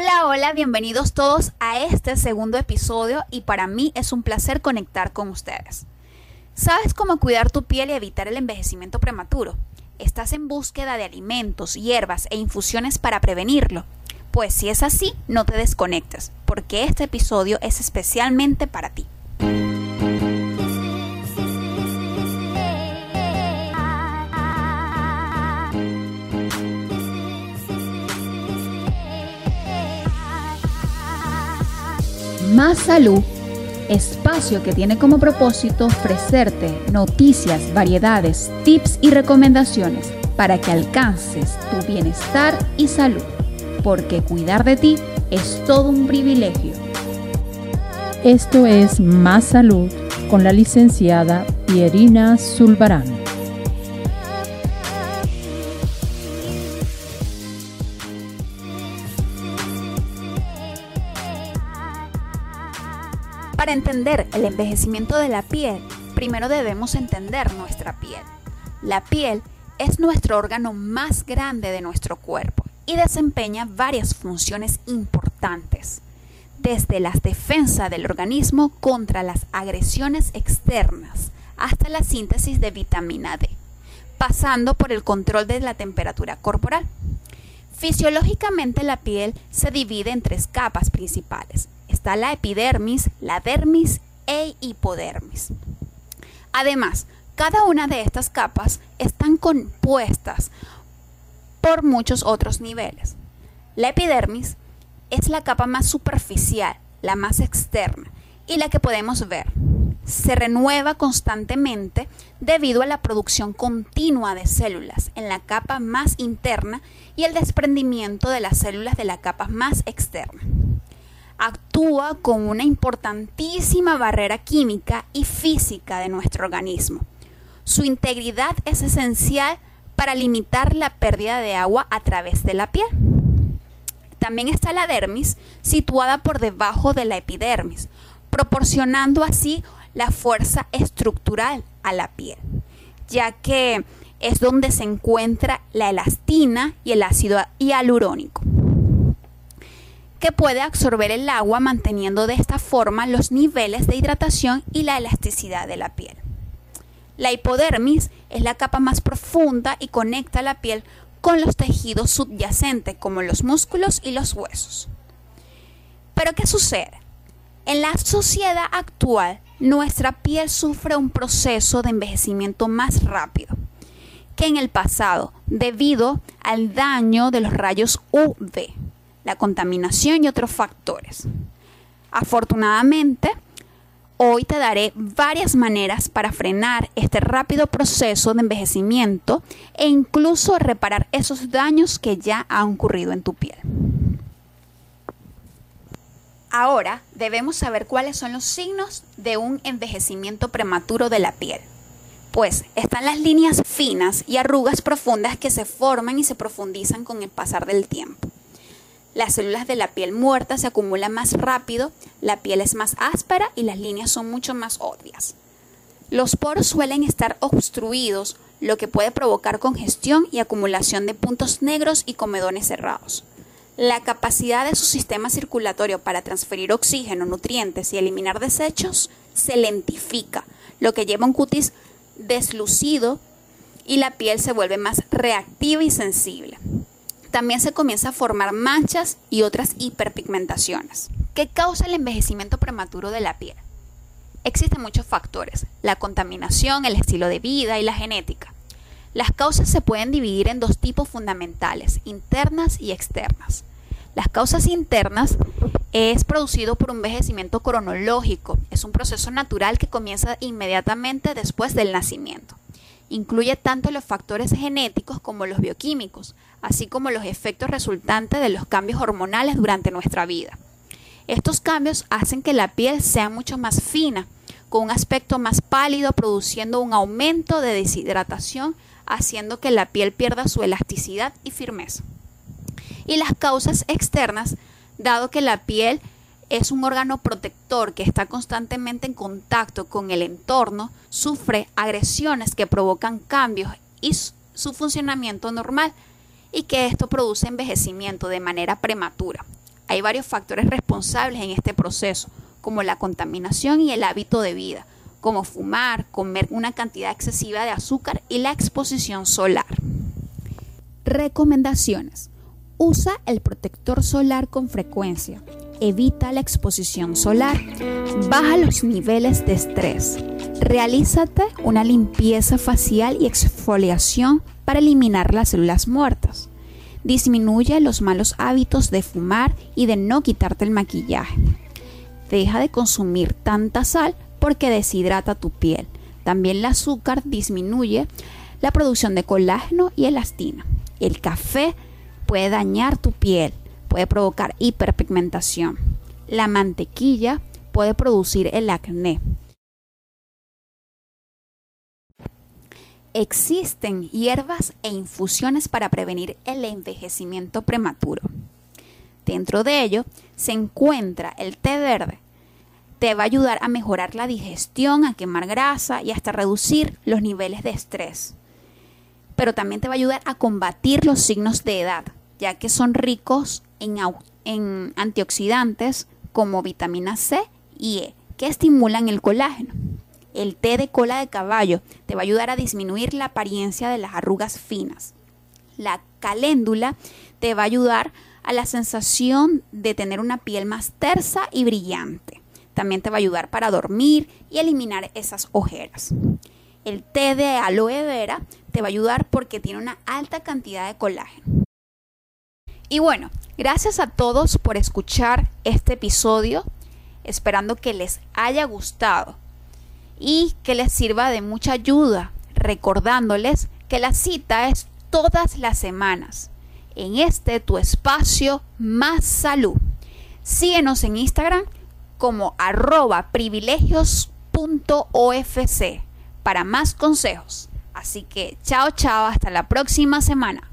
Hola, hola, bienvenidos todos a este segundo episodio y para mí es un placer conectar con ustedes. ¿Sabes cómo cuidar tu piel y evitar el envejecimiento prematuro? ¿Estás en búsqueda de alimentos, hierbas e infusiones para prevenirlo? Pues si es así, no te desconectes, porque este episodio es especialmente para ti. Más Salud, espacio que tiene como propósito ofrecerte noticias, variedades, tips y recomendaciones para que alcances tu bienestar y salud, porque cuidar de ti es todo un privilegio. Esto es Más Salud con la licenciada Pierina Zulbarán. Para entender el envejecimiento de la piel, primero debemos entender nuestra piel. La piel es nuestro órgano más grande de nuestro cuerpo y desempeña varias funciones importantes, desde la defensa del organismo contra las agresiones externas hasta la síntesis de vitamina D, pasando por el control de la temperatura corporal. Fisiológicamente la piel se divide en tres capas principales, está la epidermis, la dermis e hipodermis. Además, cada una de estas capas están compuestas por muchos otros niveles. La epidermis es la capa más superficial, la más externa y la que podemos ver. Se renueva constantemente debido a la producción continua de células en la capa más interna y el desprendimiento de las células de la capa más externa actúa como una importantísima barrera química y física de nuestro organismo. Su integridad es esencial para limitar la pérdida de agua a través de la piel. También está la dermis, situada por debajo de la epidermis, proporcionando así la fuerza estructural a la piel, ya que es donde se encuentra la elastina y el ácido hialurónico que puede absorber el agua manteniendo de esta forma los niveles de hidratación y la elasticidad de la piel. La hipodermis es la capa más profunda y conecta la piel con los tejidos subyacentes como los músculos y los huesos. Pero ¿qué sucede? En la sociedad actual, nuestra piel sufre un proceso de envejecimiento más rápido que en el pasado debido al daño de los rayos UV la contaminación y otros factores. Afortunadamente, hoy te daré varias maneras para frenar este rápido proceso de envejecimiento e incluso reparar esos daños que ya han ocurrido en tu piel. Ahora debemos saber cuáles son los signos de un envejecimiento prematuro de la piel. Pues están las líneas finas y arrugas profundas que se forman y se profundizan con el pasar del tiempo. Las células de la piel muerta se acumulan más rápido, la piel es más áspera y las líneas son mucho más obvias. Los poros suelen estar obstruidos, lo que puede provocar congestión y acumulación de puntos negros y comedones cerrados. La capacidad de su sistema circulatorio para transferir oxígeno, nutrientes y eliminar desechos se lentifica, lo que lleva un cutis deslucido y la piel se vuelve más reactiva y sensible también se comienza a formar manchas y otras hiperpigmentaciones. ¿Qué causa el envejecimiento prematuro de la piel? Existen muchos factores, la contaminación, el estilo de vida y la genética. Las causas se pueden dividir en dos tipos fundamentales, internas y externas. Las causas internas es producido por un envejecimiento cronológico, es un proceso natural que comienza inmediatamente después del nacimiento. Incluye tanto los factores genéticos como los bioquímicos, así como los efectos resultantes de los cambios hormonales durante nuestra vida. Estos cambios hacen que la piel sea mucho más fina, con un aspecto más pálido, produciendo un aumento de deshidratación, haciendo que la piel pierda su elasticidad y firmeza. Y las causas externas, dado que la piel es un órgano protector que está constantemente en contacto con el entorno, sufre agresiones que provocan cambios y su funcionamiento normal y que esto produce envejecimiento de manera prematura. Hay varios factores responsables en este proceso, como la contaminación y el hábito de vida, como fumar, comer una cantidad excesiva de azúcar y la exposición solar. Recomendaciones. Usa el protector solar con frecuencia. Evita la exposición solar. Baja los niveles de estrés. Realízate una limpieza facial y exfoliación para eliminar las células muertas. Disminuye los malos hábitos de fumar y de no quitarte el maquillaje. Deja de consumir tanta sal porque deshidrata tu piel. También el azúcar disminuye la producción de colágeno y elastina. El café puede dañar tu piel, puede provocar hiperpigmentación. La mantequilla puede producir el acné. Existen hierbas e infusiones para prevenir el envejecimiento prematuro. Dentro de ello se encuentra el té verde. Te va a ayudar a mejorar la digestión, a quemar grasa y hasta reducir los niveles de estrés. Pero también te va a ayudar a combatir los signos de edad, ya que son ricos en, antioxidantes como vitamina C y E, que estimulan el colágeno. El té de cola de caballo te va a ayudar a disminuir la apariencia de las arrugas finas. La caléndula te va a ayudar a la sensación de tener una piel más tersa y brillante. También te va a ayudar para dormir y eliminar esas ojeras. El té de aloe vera te va a ayudar porque tiene una alta cantidad de colágeno. Y bueno, gracias a todos por escuchar este episodio, esperando que les haya gustado y que les sirva de mucha ayuda, recordándoles que la cita es todas las semanas en este tu espacio más salud. Síguenos en Instagram como arroba privilegios.ofc para más consejos. Así que chao chao, hasta la próxima semana.